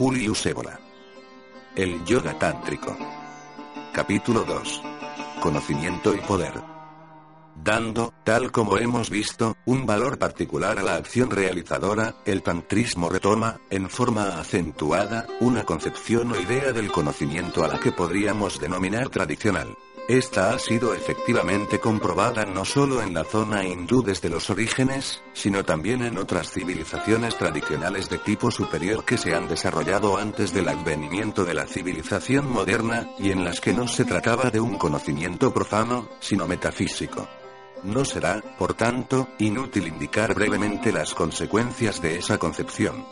Julius Ébola. El yoga tántrico. Capítulo 2. Conocimiento y poder. Dando, tal como hemos visto, un valor particular a la acción realizadora, el tantrismo retoma, en forma acentuada, una concepción o idea del conocimiento a la que podríamos denominar tradicional. Esta ha sido efectivamente comprobada no solo en la zona hindú desde los orígenes, sino también en otras civilizaciones tradicionales de tipo superior que se han desarrollado antes del advenimiento de la civilización moderna, y en las que no se trataba de un conocimiento profano, sino metafísico. No será, por tanto, inútil indicar brevemente las consecuencias de esa concepción.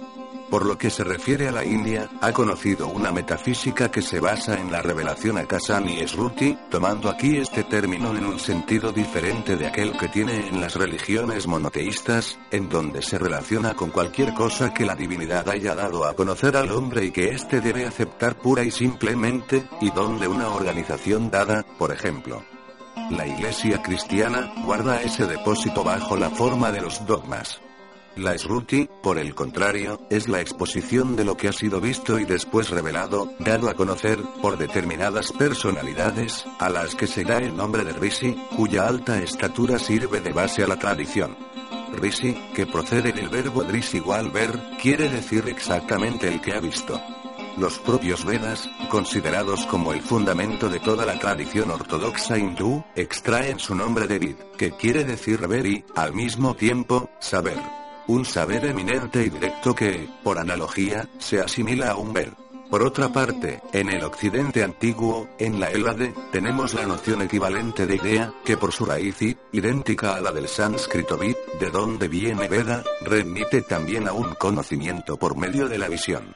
Por lo que se refiere a la India, ha conocido una metafísica que se basa en la revelación a Kasani Sruti, tomando aquí este término en un sentido diferente de aquel que tiene en las religiones monoteístas, en donde se relaciona con cualquier cosa que la divinidad haya dado a conocer al hombre y que éste debe aceptar pura y simplemente, y donde una organización dada, por ejemplo, la Iglesia cristiana, guarda ese depósito bajo la forma de los dogmas. La Sruti, por el contrario, es la exposición de lo que ha sido visto y después revelado, dado a conocer, por determinadas personalidades, a las que se da el nombre de Rishi, cuya alta estatura sirve de base a la tradición. Rishi, que procede del verbo dris igual ver, quiere decir exactamente el que ha visto. Los propios Vedas, considerados como el fundamento de toda la tradición ortodoxa hindú, extraen su nombre de Vid, que quiere decir ver y, al mismo tiempo, saber un saber eminente y directo que, por analogía, se asimila a un ver. Por otra parte, en el occidente antiguo, en la Hélade, tenemos la noción equivalente de idea, que por su raíz y, idéntica a la del sánscrito vid, de donde viene Veda, remite también a un conocimiento por medio de la visión.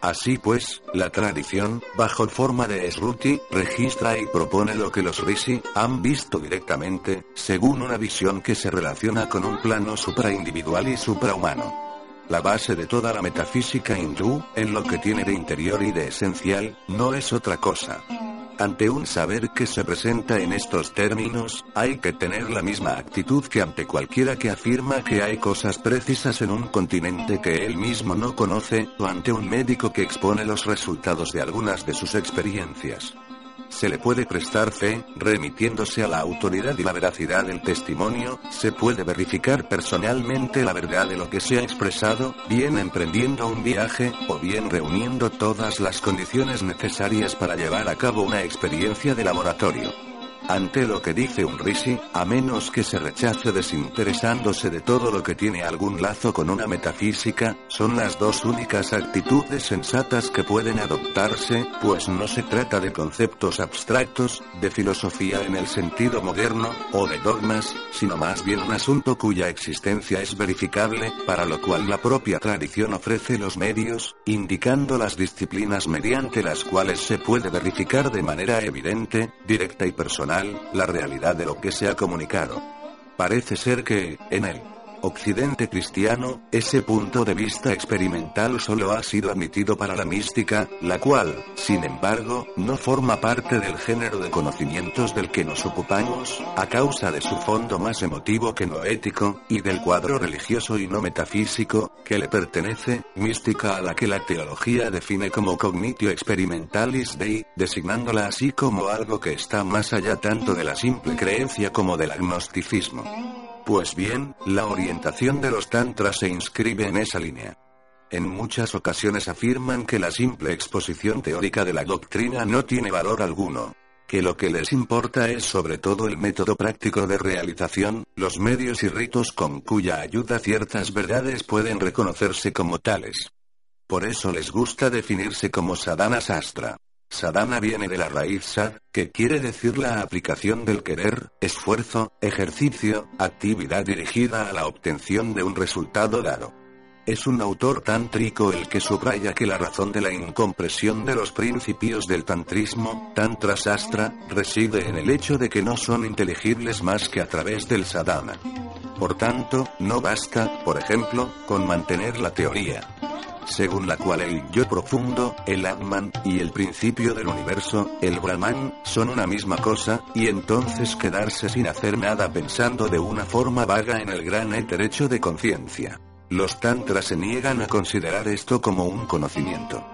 Así pues, la tradición, bajo forma de Sruti, registra y propone lo que los Rishi han visto directamente, según una visión que se relaciona con un plano supraindividual y suprahumano. La base de toda la metafísica hindú, en lo que tiene de interior y de esencial, no es otra cosa ante un saber que se presenta en estos términos, hay que tener la misma actitud que ante cualquiera que afirma que hay cosas precisas en un continente que él mismo no conoce, o ante un médico que expone los resultados de algunas de sus experiencias se le puede prestar fe, remitiéndose a la autoridad y la veracidad del testimonio, se puede verificar personalmente la verdad de lo que se ha expresado, bien emprendiendo un viaje, o bien reuniendo todas las condiciones necesarias para llevar a cabo una experiencia de laboratorio. Ante lo que dice un Rishi, a menos que se rechace desinteresándose de todo lo que tiene algún lazo con una metafísica, son las dos únicas actitudes sensatas que pueden adoptarse, pues no se trata de conceptos abstractos, de filosofía en el sentido moderno, o de dogmas, sino más bien un asunto cuya existencia es verificable, para lo cual la propia tradición ofrece los medios, indicando las disciplinas mediante las cuales se puede verificar de manera evidente, directa y personal la realidad de lo que se ha comunicado. Parece ser que, en el Occidente cristiano, ese punto de vista experimental solo ha sido admitido para la mística, la cual, sin embargo, no forma parte del género de conocimientos del que nos ocupamos, a causa de su fondo más emotivo que no ético, y del cuadro religioso y no metafísico, que le pertenece, mística a la que la teología define como cognitio experimentalis dei, designándola así como algo que está más allá tanto de la simple creencia como del agnosticismo. Pues bien, la orientación de los tantras se inscribe en esa línea. En muchas ocasiones afirman que la simple exposición teórica de la doctrina no tiene valor alguno, que lo que les importa es sobre todo el método práctico de realización, los medios y ritos con cuya ayuda ciertas verdades pueden reconocerse como tales. Por eso les gusta definirse como sadhana sastra. Sadhana viene de la raíz sad, que quiere decir la aplicación del querer, esfuerzo, ejercicio, actividad dirigida a la obtención de un resultado dado. Es un autor tántrico el que subraya que la razón de la incompresión de los principios del tantrismo, tantra sastra, reside en el hecho de que no son inteligibles más que a través del sadhana. Por tanto, no basta, por ejemplo, con mantener la teoría, según la cual el yo profundo, el Atman, y el principio del universo, el Brahman, son una misma cosa, y entonces quedarse sin hacer nada pensando de una forma vaga en el gran éter hecho de conciencia. Los tantras se niegan a considerar esto como un conocimiento.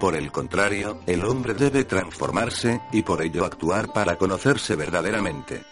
Por el contrario, el hombre debe transformarse, y por ello actuar para conocerse verdaderamente.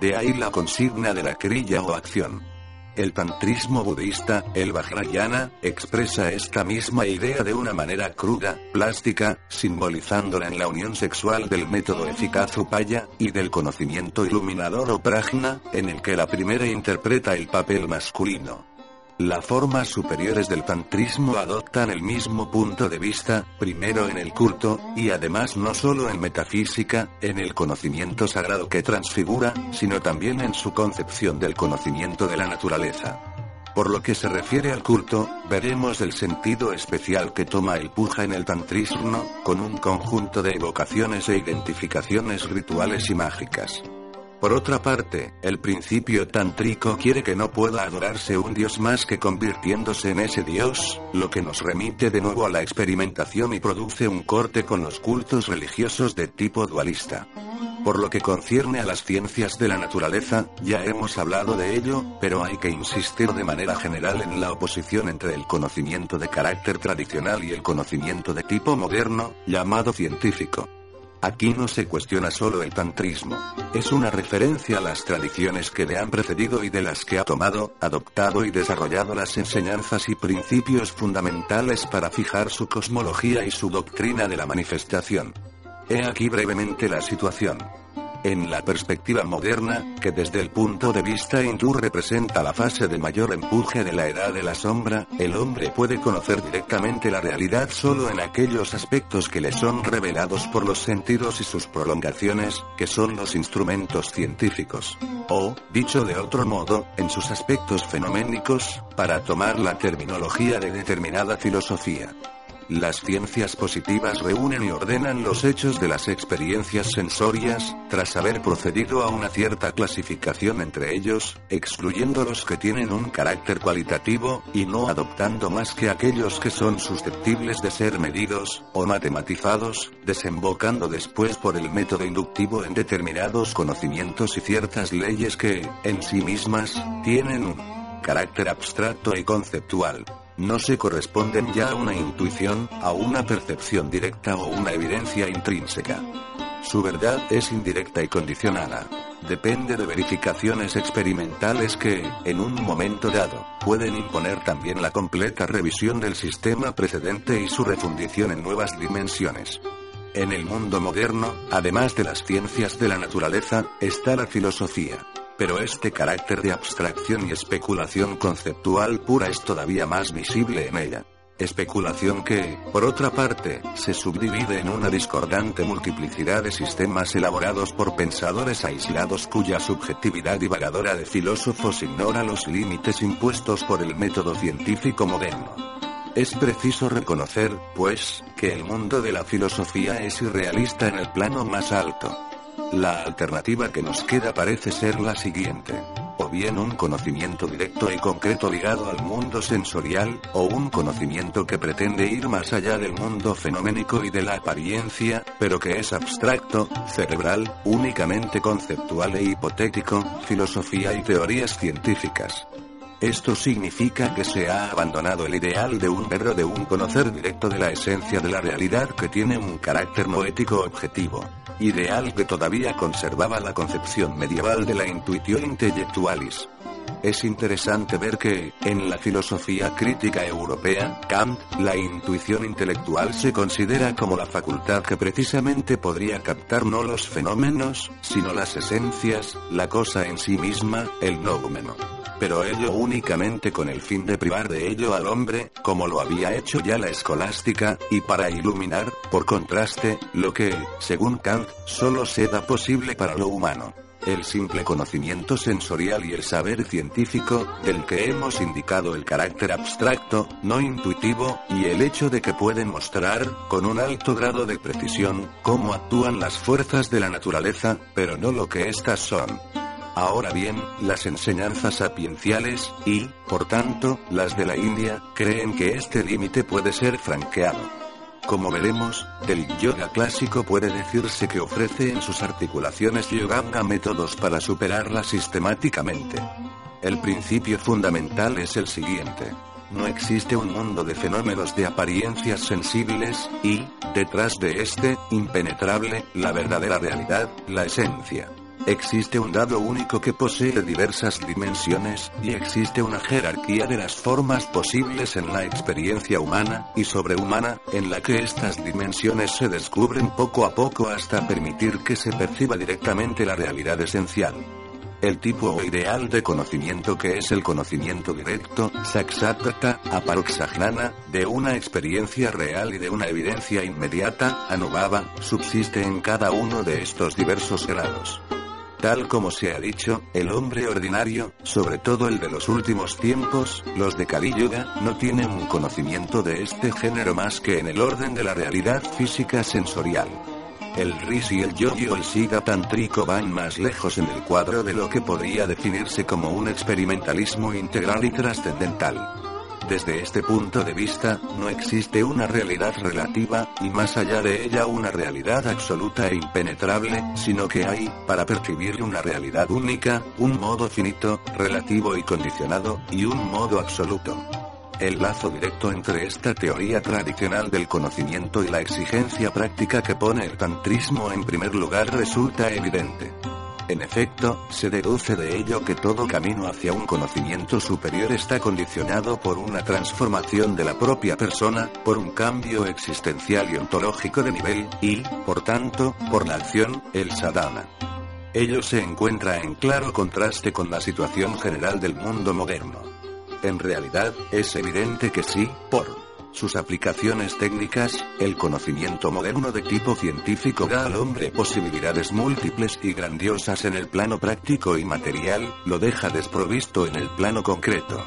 De ahí la consigna de la crilla o acción. El tantrismo budista, el Vajrayana, expresa esta misma idea de una manera cruda, plástica, simbolizándola en la unión sexual del método eficaz Upaya, y del conocimiento iluminador o Prajna, en el que la primera interpreta el papel masculino. Las formas superiores del tantrismo adoptan el mismo punto de vista, primero en el culto, y además no solo en metafísica, en el conocimiento sagrado que transfigura, sino también en su concepción del conocimiento de la naturaleza. Por lo que se refiere al culto, veremos el sentido especial que toma el puja en el tantrismo, con un conjunto de evocaciones e identificaciones rituales y mágicas. Por otra parte, el principio tántrico quiere que no pueda adorarse un dios más que convirtiéndose en ese dios, lo que nos remite de nuevo a la experimentación y produce un corte con los cultos religiosos de tipo dualista. Por lo que concierne a las ciencias de la naturaleza, ya hemos hablado de ello, pero hay que insistir de manera general en la oposición entre el conocimiento de carácter tradicional y el conocimiento de tipo moderno, llamado científico. Aquí no se cuestiona solo el tantrismo. Es una referencia a las tradiciones que le han precedido y de las que ha tomado, adoptado y desarrollado las enseñanzas y principios fundamentales para fijar su cosmología y su doctrina de la manifestación. He aquí brevemente la situación. En la perspectiva moderna, que desde el punto de vista hindú representa la fase de mayor empuje de la edad de la sombra, el hombre puede conocer directamente la realidad solo en aquellos aspectos que le son revelados por los sentidos y sus prolongaciones, que son los instrumentos científicos. O, dicho de otro modo, en sus aspectos fenoménicos, para tomar la terminología de determinada filosofía. Las ciencias positivas reúnen y ordenan los hechos de las experiencias sensorias, tras haber procedido a una cierta clasificación entre ellos, excluyendo los que tienen un carácter cualitativo, y no adoptando más que aquellos que son susceptibles de ser medidos, o matematizados, desembocando después por el método inductivo en determinados conocimientos y ciertas leyes que, en sí mismas, tienen un carácter abstracto y conceptual no se corresponden ya a una intuición, a una percepción directa o una evidencia intrínseca. Su verdad es indirecta y condicionada. Depende de verificaciones experimentales que, en un momento dado, pueden imponer también la completa revisión del sistema precedente y su refundición en nuevas dimensiones. En el mundo moderno, además de las ciencias de la naturaleza, está la filosofía. Pero este carácter de abstracción y especulación conceptual pura es todavía más visible en ella. Especulación que, por otra parte, se subdivide en una discordante multiplicidad de sistemas elaborados por pensadores aislados cuya subjetividad divagadora de filósofos ignora los límites impuestos por el método científico moderno. Es preciso reconocer, pues, que el mundo de la filosofía es irrealista en el plano más alto. La alternativa que nos queda parece ser la siguiente. O bien un conocimiento directo y concreto ligado al mundo sensorial, o un conocimiento que pretende ir más allá del mundo fenoménico y de la apariencia, pero que es abstracto, cerebral, únicamente conceptual e hipotético, filosofía y teorías científicas. Esto significa que se ha abandonado el ideal de un verbo de un conocer directo de la esencia de la realidad que tiene un carácter noético objetivo. Ideal que todavía conservaba la concepción medieval de la intuición intelectualis. Es interesante ver que, en la filosofía crítica europea, Kant, la intuición intelectual se considera como la facultad que precisamente podría captar no los fenómenos, sino las esencias, la cosa en sí misma, el noumeno pero ello únicamente con el fin de privar de ello al hombre, como lo había hecho ya la escolástica, y para iluminar, por contraste, lo que, según Kant, solo se da posible para lo humano. El simple conocimiento sensorial y el saber científico, del que hemos indicado el carácter abstracto, no intuitivo, y el hecho de que pueden mostrar, con un alto grado de precisión, cómo actúan las fuerzas de la naturaleza, pero no lo que éstas son. Ahora bien, las enseñanzas sapienciales, y, por tanto, las de la India, creen que este límite puede ser franqueado. Como veremos, del yoga clásico puede decirse que ofrece en sus articulaciones yoga métodos para superarla sistemáticamente. El principio fundamental es el siguiente. no existe un mundo de fenómenos de apariencias sensibles, y, detrás de este, impenetrable, la verdadera realidad, la esencia. Existe un dado único que posee diversas dimensiones, y existe una jerarquía de las formas posibles en la experiencia humana, y sobrehumana, en la que estas dimensiones se descubren poco a poco hasta permitir que se perciba directamente la realidad esencial. El tipo o ideal de conocimiento que es el conocimiento directo, saksatata, aparoxagnana, de una experiencia real y de una evidencia inmediata, anubhava, subsiste en cada uno de estos diversos grados. Tal como se ha dicho, el hombre ordinario, sobre todo el de los últimos tiempos, los de Kali Yuga, no tienen un conocimiento de este género más que en el orden de la realidad física sensorial. El Rishi y el Yogi o el Siddha tántrico van más lejos en el cuadro de lo que podría definirse como un experimentalismo integral y trascendental. Desde este punto de vista, no existe una realidad relativa, y más allá de ella una realidad absoluta e impenetrable, sino que hay, para percibir una realidad única, un modo finito, relativo y condicionado, y un modo absoluto. El lazo directo entre esta teoría tradicional del conocimiento y la exigencia práctica que pone el tantrismo en primer lugar resulta evidente. En efecto, se deduce de ello que todo camino hacia un conocimiento superior está condicionado por una transformación de la propia persona, por un cambio existencial y ontológico de nivel, y, por tanto, por la acción, el sadhana. Ello se encuentra en claro contraste con la situación general del mundo moderno. En realidad, es evidente que sí, por sus aplicaciones técnicas, el conocimiento moderno de tipo científico da al hombre posibilidades múltiples y grandiosas en el plano práctico y material, lo deja desprovisto en el plano concreto.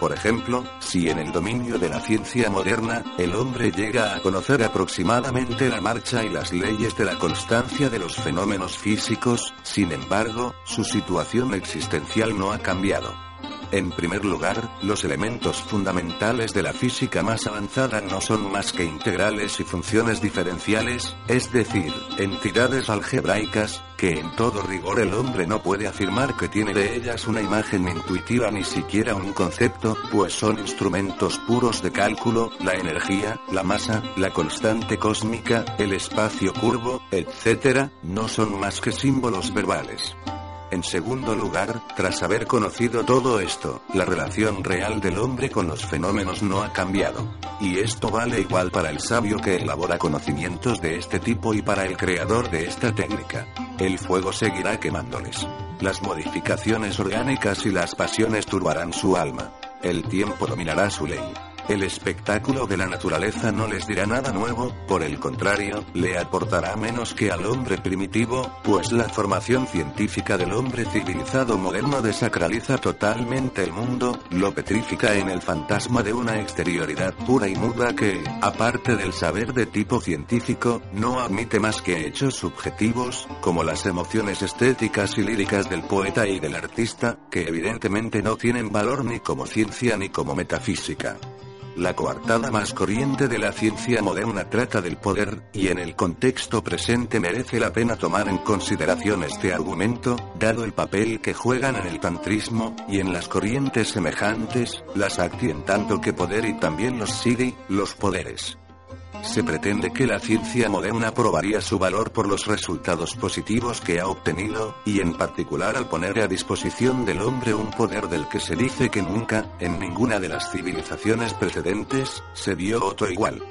Por ejemplo, si en el dominio de la ciencia moderna, el hombre llega a conocer aproximadamente la marcha y las leyes de la constancia de los fenómenos físicos, sin embargo, su situación existencial no ha cambiado. En primer lugar, los elementos fundamentales de la física más avanzada no son más que integrales y funciones diferenciales, es decir, entidades algebraicas, que en todo rigor el hombre no puede afirmar que tiene de ellas una imagen intuitiva ni siquiera un concepto, pues son instrumentos puros de cálculo, la energía, la masa, la constante cósmica, el espacio curvo, etc., no son más que símbolos verbales. En segundo lugar, tras haber conocido todo esto, la relación real del hombre con los fenómenos no ha cambiado. Y esto vale igual para el sabio que elabora conocimientos de este tipo y para el creador de esta técnica. El fuego seguirá quemándoles. Las modificaciones orgánicas y las pasiones turbarán su alma. El tiempo dominará su ley. El espectáculo de la naturaleza no les dirá nada nuevo, por el contrario, le aportará menos que al hombre primitivo, pues la formación científica del hombre civilizado moderno desacraliza totalmente el mundo, lo petrifica en el fantasma de una exterioridad pura y muda que, aparte del saber de tipo científico, no admite más que hechos subjetivos, como las emociones estéticas y líricas del poeta y del artista, que evidentemente no tienen valor ni como ciencia ni como metafísica. La coartada más corriente de la ciencia moderna trata del poder, y en el contexto presente merece la pena tomar en consideración este argumento, dado el papel que juegan en el tantrismo, y en las corrientes semejantes, las acti en tanto que poder y también los siddhi, los poderes. Se pretende que la ciencia moderna probaría su valor por los resultados positivos que ha obtenido, y en particular al poner a disposición del hombre un poder del que se dice que nunca, en ninguna de las civilizaciones precedentes, se vio otro igual.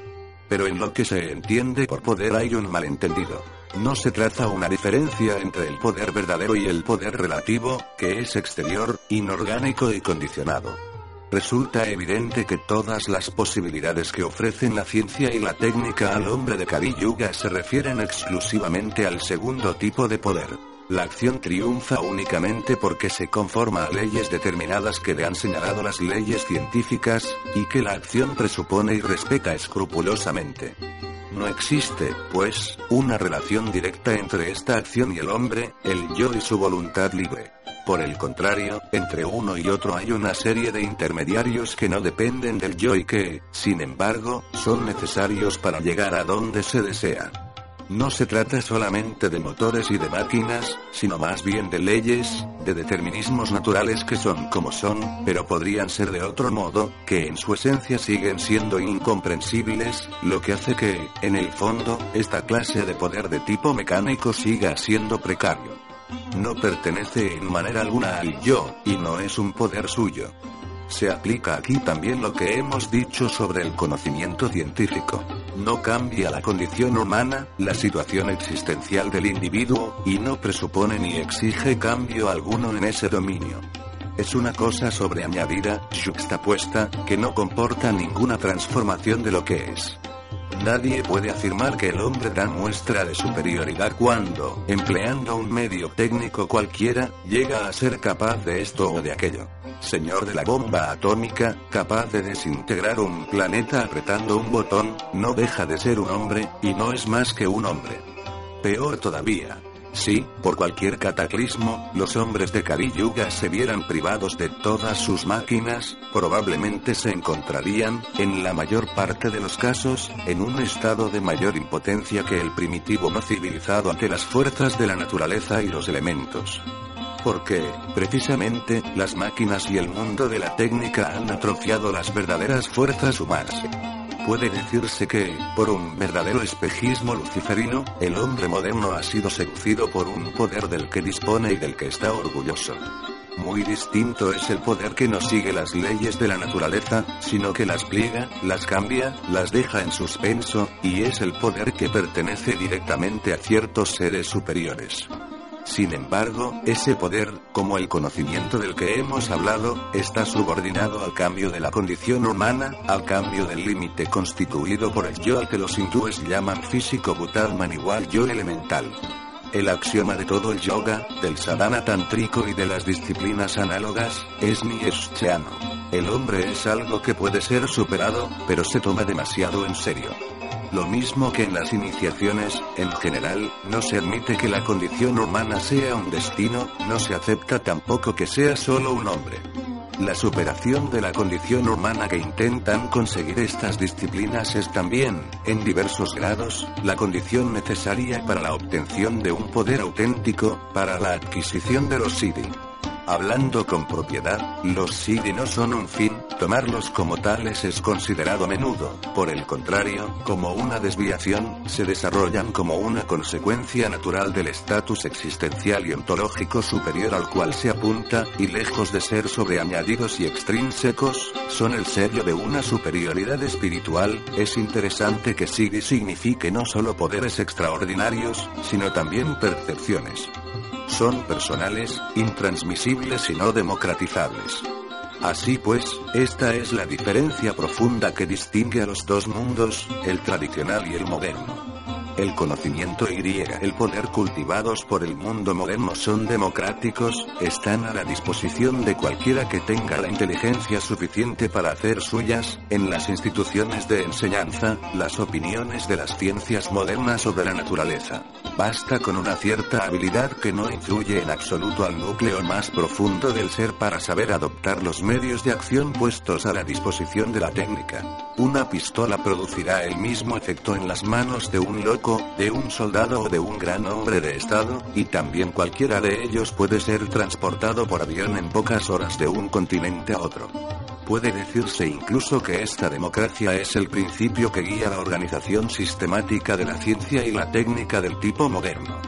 Pero en lo que se entiende por poder hay un malentendido. No se traza una diferencia entre el poder verdadero y el poder relativo, que es exterior, inorgánico y condicionado. Resulta evidente que todas las posibilidades que ofrecen la ciencia y la técnica al hombre de Kali Yuga se refieren exclusivamente al segundo tipo de poder. La acción triunfa únicamente porque se conforma a leyes determinadas que le han señalado las leyes científicas, y que la acción presupone y respeta escrupulosamente. No existe, pues, una relación directa entre esta acción y el hombre, el yo y su voluntad libre. Por el contrario, entre uno y otro hay una serie de intermediarios que no dependen del yo y que, sin embargo, son necesarios para llegar a donde se desea. No se trata solamente de motores y de máquinas, sino más bien de leyes, de determinismos naturales que son como son, pero podrían ser de otro modo, que en su esencia siguen siendo incomprensibles, lo que hace que, en el fondo, esta clase de poder de tipo mecánico siga siendo precario. No pertenece en manera alguna al yo, y no es un poder suyo. Se aplica aquí también lo que hemos dicho sobre el conocimiento científico. No cambia la condición humana, la situación existencial del individuo, y no presupone ni exige cambio alguno en ese dominio. Es una cosa sobreañadida, juxtapuesta, que no comporta ninguna transformación de lo que es. Nadie puede afirmar que el hombre da muestra de superioridad cuando, empleando un medio técnico cualquiera, llega a ser capaz de esto o de aquello. Señor de la bomba atómica, capaz de desintegrar un planeta apretando un botón, no deja de ser un hombre, y no es más que un hombre. Peor todavía, si, por cualquier cataclismo, los hombres de Kali Yuga se vieran privados de todas sus máquinas, probablemente se encontrarían, en la mayor parte de los casos, en un estado de mayor impotencia que el primitivo no civilizado ante las fuerzas de la naturaleza y los elementos. Porque, precisamente, las máquinas y el mundo de la técnica han atrofiado las verdaderas fuerzas humanas. Puede decirse que, por un verdadero espejismo luciferino, el hombre moderno ha sido seducido por un poder del que dispone y del que está orgulloso. Muy distinto es el poder que no sigue las leyes de la naturaleza, sino que las pliega, las cambia, las deja en suspenso, y es el poder que pertenece directamente a ciertos seres superiores. Sin embargo, ese poder, como el conocimiento del que hemos hablado, está subordinado al cambio de la condición humana, al cambio del límite constituido por el yo al que los hindúes llaman físico Bhutarman igual yo elemental. El axioma de todo el yoga, del sadhana tántrico y de las disciplinas análogas, es ni El hombre es algo que puede ser superado, pero se toma demasiado en serio. Lo mismo que en las iniciaciones, en general, no se admite que la condición humana sea un destino, no se acepta tampoco que sea solo un hombre. La superación de la condición humana que intentan conseguir estas disciplinas es también, en diversos grados, la condición necesaria para la obtención de un poder auténtico, para la adquisición de los siddhi. Hablando con propiedad, los siddhi no son un fin, tomarlos como tales es considerado menudo, por el contrario, como una desviación, se desarrollan como una consecuencia natural del estatus existencial y ontológico superior al cual se apunta, y lejos de ser sobreañadidos y extrínsecos, son el sello de una superioridad espiritual, es interesante que siddhi signifique no solo poderes extraordinarios, sino también percepciones son personales, intransmisibles y no democratizables. Así pues, esta es la diferencia profunda que distingue a los dos mundos, el tradicional y el moderno. El conocimiento y el poder cultivados por el mundo moderno son democráticos, están a la disposición de cualquiera que tenga la inteligencia suficiente para hacer suyas, en las instituciones de enseñanza, las opiniones de las ciencias modernas sobre la naturaleza. Basta con una cierta habilidad que no influye en absoluto al núcleo más profundo del ser para saber adoptar los medios de acción puestos a la disposición de la técnica. Una pistola producirá el mismo efecto en las manos de un loco de un soldado o de un gran hombre de Estado, y también cualquiera de ellos puede ser transportado por avión en pocas horas de un continente a otro. Puede decirse incluso que esta democracia es el principio que guía la organización sistemática de la ciencia y la técnica del tipo moderno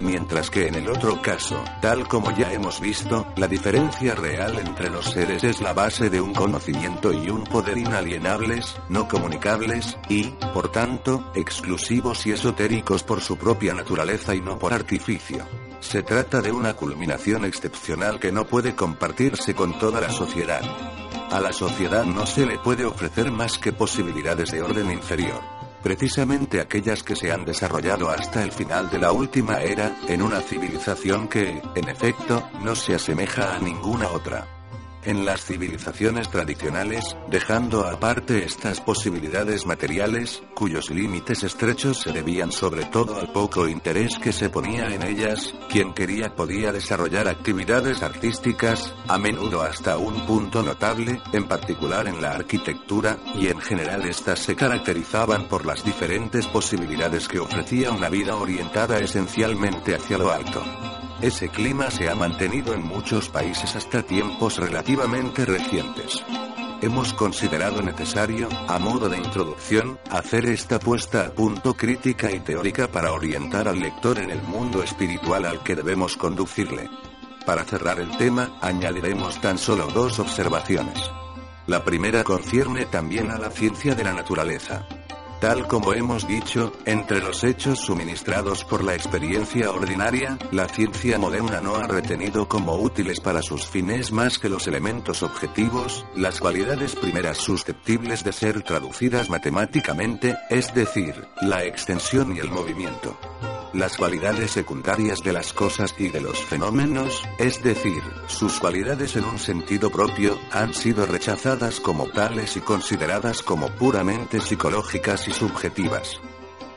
mientras que en el otro caso, tal como ya hemos visto, la diferencia real entre los seres es la base de un conocimiento y un poder inalienables, no comunicables, y, por tanto, exclusivos y esotéricos por su propia naturaleza y no por artificio. Se trata de una culminación excepcional que no puede compartirse con toda la sociedad. A la sociedad no se le puede ofrecer más que posibilidades de orden inferior precisamente aquellas que se han desarrollado hasta el final de la última era, en una civilización que, en efecto, no se asemeja a ninguna otra. En las civilizaciones tradicionales, dejando aparte estas posibilidades materiales, cuyos límites estrechos se debían sobre todo al poco interés que se ponía en ellas, quien quería podía desarrollar actividades artísticas, a menudo hasta un punto notable, en particular en la arquitectura, y en general estas se caracterizaban por las diferentes posibilidades que ofrecía una vida orientada esencialmente hacia lo alto. Ese clima se ha mantenido en muchos países hasta tiempos relativamente recientes. Hemos considerado necesario, a modo de introducción, hacer esta puesta a punto crítica y teórica para orientar al lector en el mundo espiritual al que debemos conducirle. Para cerrar el tema, añadiremos tan solo dos observaciones. La primera concierne también a la ciencia de la naturaleza. Tal como hemos dicho, entre los hechos suministrados por la experiencia ordinaria, la ciencia moderna no ha retenido como útiles para sus fines más que los elementos objetivos, las cualidades primeras susceptibles de ser traducidas matemáticamente, es decir, la extensión y el movimiento las cualidades secundarias de las cosas y de los fenómenos, es decir, sus cualidades en un sentido propio, han sido rechazadas como tales y consideradas como puramente psicológicas y subjetivas.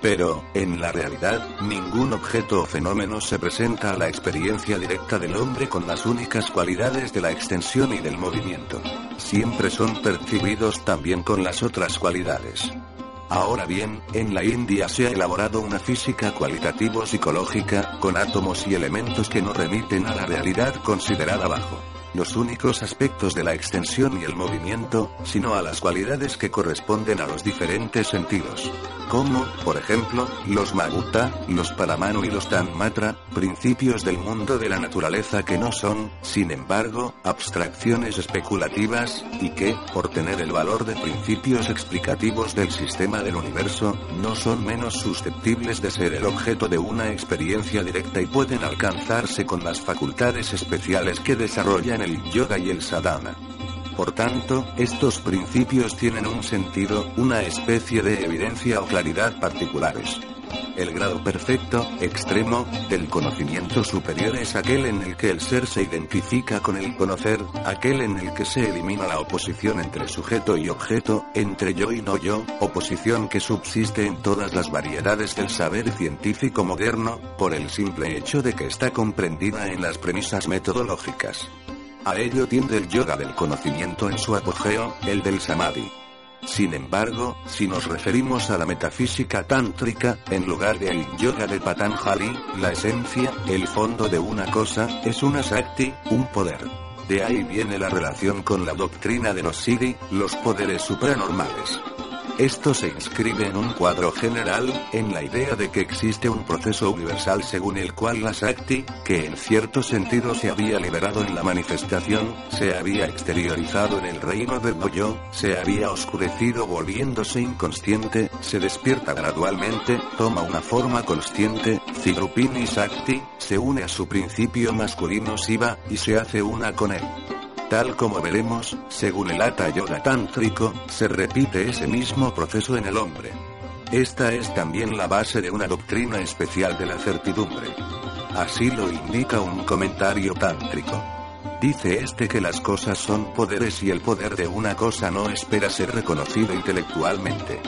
Pero, en la realidad, ningún objeto o fenómeno se presenta a la experiencia directa del hombre con las únicas cualidades de la extensión y del movimiento. Siempre son percibidos también con las otras cualidades. Ahora bien, en la India se ha elaborado una física cualitativo-psicológica, con átomos y elementos que no remiten a la realidad considerada abajo los únicos aspectos de la extensión y el movimiento, sino a las cualidades que corresponden a los diferentes sentidos. Como, por ejemplo, los Maguta, los Paramanu y los Tanmatra, principios del mundo de la naturaleza que no son, sin embargo, abstracciones especulativas, y que, por tener el valor de principios explicativos del sistema del universo, no son menos susceptibles de ser el objeto de una experiencia directa y pueden alcanzarse con las facultades especiales que desarrollan el yoga y el sadhana. Por tanto, estos principios tienen un sentido, una especie de evidencia o claridad particulares. El grado perfecto, extremo, del conocimiento superior es aquel en el que el ser se identifica con el conocer, aquel en el que se elimina la oposición entre sujeto y objeto, entre yo y no yo, oposición que subsiste en todas las variedades del saber científico moderno, por el simple hecho de que está comprendida en las premisas metodológicas. A ello tiende el yoga del conocimiento en su apogeo, el del samadhi. Sin embargo, si nos referimos a la metafísica tántrica, en lugar del yoga de Patanjali, la esencia, el fondo de una cosa, es una sakti, un poder. De ahí viene la relación con la doctrina de los siddhi, los poderes supranormales. Esto se inscribe en un cuadro general, en la idea de que existe un proceso universal según el cual la Sakti, que en cierto sentido se había liberado en la manifestación, se había exteriorizado en el reino del yo, se había oscurecido volviéndose inconsciente, se despierta gradualmente, toma una forma consciente, Cidrupini Sakti, se une a su principio masculino Siva, y se hace una con él. Tal como veremos, según el Hatha Yoga tántrico, se repite ese mismo proceso en el hombre. Esta es también la base de una doctrina especial de la certidumbre. Así lo indica un comentario tántrico. Dice este que las cosas son poderes y el poder de una cosa no espera ser reconocido intelectualmente.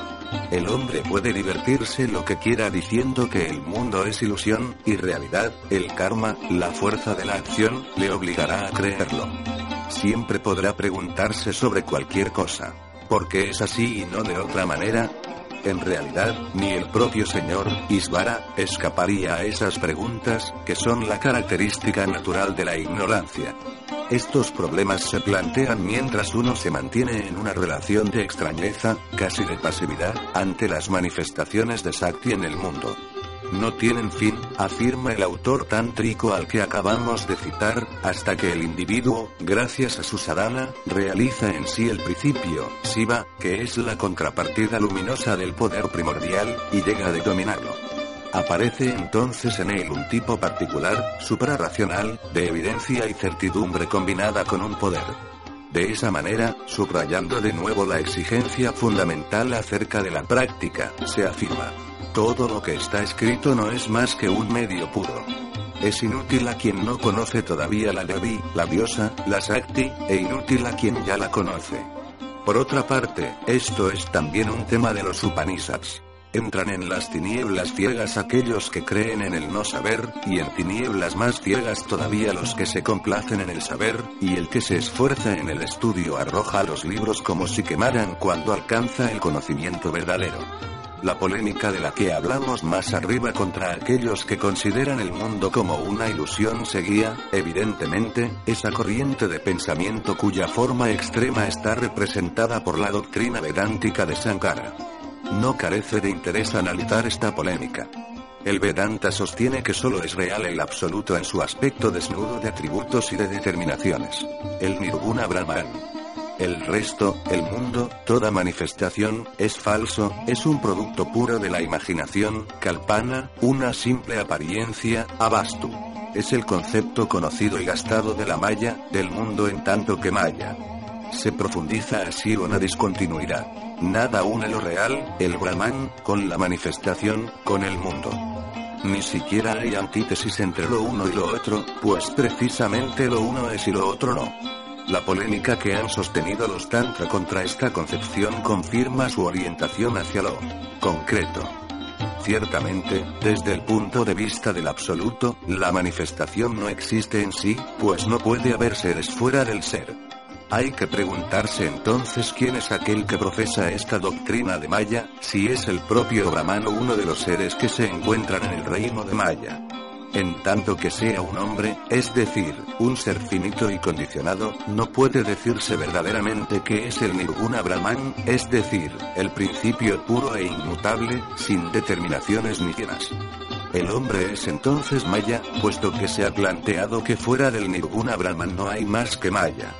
El hombre puede divertirse lo que quiera diciendo que el mundo es ilusión, y realidad, el karma, la fuerza de la acción, le obligará a creerlo siempre podrá preguntarse sobre cualquier cosa. ¿Por qué es así y no de otra manera? En realidad, ni el propio señor Isvara escaparía a esas preguntas, que son la característica natural de la ignorancia. Estos problemas se plantean mientras uno se mantiene en una relación de extrañeza, casi de pasividad, ante las manifestaciones de Sakti en el mundo no tienen fin, afirma el autor tántrico al que acabamos de citar, hasta que el individuo, gracias a su sadhana, realiza en sí el principio, Siva, que es la contrapartida luminosa del poder primordial, y llega a dominarlo. Aparece entonces en él un tipo particular, suprarracional, de evidencia y certidumbre combinada con un poder. De esa manera, subrayando de nuevo la exigencia fundamental acerca de la práctica, se afirma, todo lo que está escrito no es más que un medio puro. es inútil a quien no conoce todavía la Devi, la diosa, la Sakti, e inútil a quien ya la conoce. Por otra parte, esto es también un tema de los Upanishads. Entran en las tinieblas ciegas aquellos que creen en el no saber, y en tinieblas más ciegas todavía los que se complacen en el saber, y el que se esfuerza en el estudio arroja los libros como si quemaran cuando alcanza el conocimiento verdadero. La polémica de la que hablamos más arriba contra aquellos que consideran el mundo como una ilusión seguía, evidentemente, esa corriente de pensamiento cuya forma extrema está representada por la doctrina vedántica de Sankara. No carece de interés analizar esta polémica. El Vedanta sostiene que solo es real el absoluto en su aspecto desnudo de atributos y de determinaciones. El Nirguna Brahman. El resto, el mundo, toda manifestación, es falso, es un producto puro de la imaginación, kalpana, una simple apariencia, abastu. Es el concepto conocido y gastado de la maya, del mundo en tanto que maya. Se profundiza así una discontinuidad. Nada une lo real, el Brahman, con la manifestación, con el mundo. Ni siquiera hay antítesis entre lo uno y lo otro, pues precisamente lo uno es y lo otro no. La polémica que han sostenido los Tantra contra esta concepción confirma su orientación hacia lo concreto. Ciertamente, desde el punto de vista del absoluto, la manifestación no existe en sí, pues no puede haber seres fuera del ser. Hay que preguntarse entonces quién es aquel que profesa esta doctrina de Maya, si es el propio Brahman o uno de los seres que se encuentran en el reino de Maya. En tanto que sea un hombre, es decir, un ser finito y condicionado, no puede decirse verdaderamente que es el Nirguna Brahman, es decir, el principio puro e inmutable, sin determinaciones ni llenas. El hombre es entonces Maya, puesto que se ha planteado que fuera del Nirguna Brahman no hay más que Maya.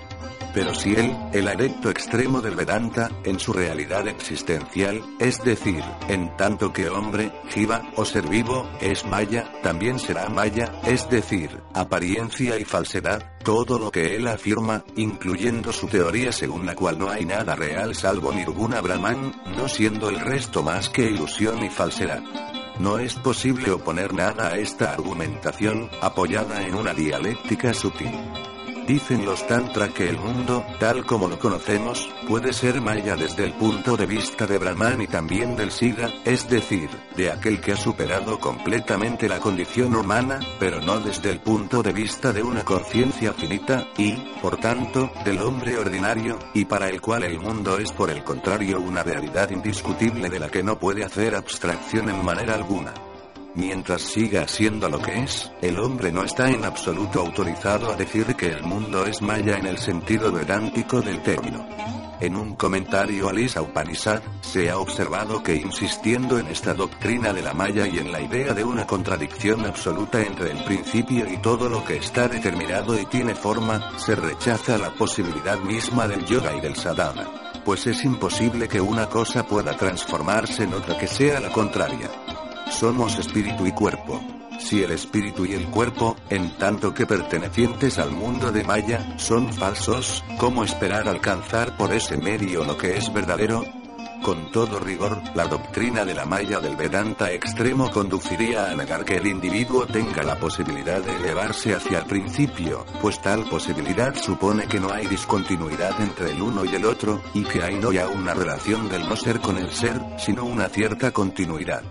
Pero si él, el adepto extremo del Vedanta, en su realidad existencial, es decir, en tanto que hombre, jiva, o ser vivo, es maya, también será maya, es decir, apariencia y falsedad, todo lo que él afirma, incluyendo su teoría según la cual no hay nada real salvo ninguna Brahman, no siendo el resto más que ilusión y falsedad. No es posible oponer nada a esta argumentación, apoyada en una dialéctica sutil. Dicen los Tantra que el mundo, tal como lo conocemos, puede ser maya desde el punto de vista de Brahman y también del Siddha, es decir, de aquel que ha superado completamente la condición humana, pero no desde el punto de vista de una conciencia finita, y, por tanto, del hombre ordinario, y para el cual el mundo es por el contrario una realidad indiscutible de la que no puede hacer abstracción en manera alguna. Mientras siga siendo lo que es, el hombre no está en absoluto autorizado a decir que el mundo es maya en el sentido vedántico del término. En un comentario a Lisa Upanishad, se ha observado que insistiendo en esta doctrina de la maya y en la idea de una contradicción absoluta entre el principio y todo lo que está determinado y tiene forma, se rechaza la posibilidad misma del yoga y del sadhana. Pues es imposible que una cosa pueda transformarse en otra que sea la contraria. Somos espíritu y cuerpo. Si el espíritu y el cuerpo, en tanto que pertenecientes al mundo de Maya, son falsos, ¿cómo esperar alcanzar por ese medio lo que es verdadero? Con todo rigor, la doctrina de la Maya del Vedanta extremo conduciría a negar que el individuo tenga la posibilidad de elevarse hacia el principio, pues tal posibilidad supone que no hay discontinuidad entre el uno y el otro, y que hay no ya una relación del no ser con el ser, sino una cierta continuidad.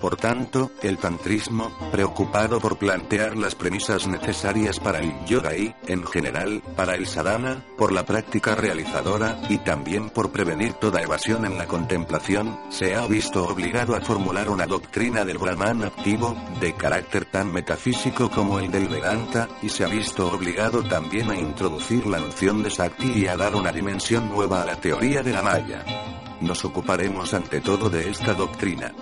Por tanto, el tantrismo, preocupado por plantear las premisas necesarias para el yoga y, en general, para el sadhana, por la práctica realizadora, y también por prevenir toda evasión en la contemplación, se ha visto obligado a formular una doctrina del Brahman activo, de carácter tan metafísico como el del Vedanta, y se ha visto obligado también a introducir la noción de Sakti y a dar una dimensión nueva a la teoría de la Maya. Nos ocuparemos ante todo de esta doctrina.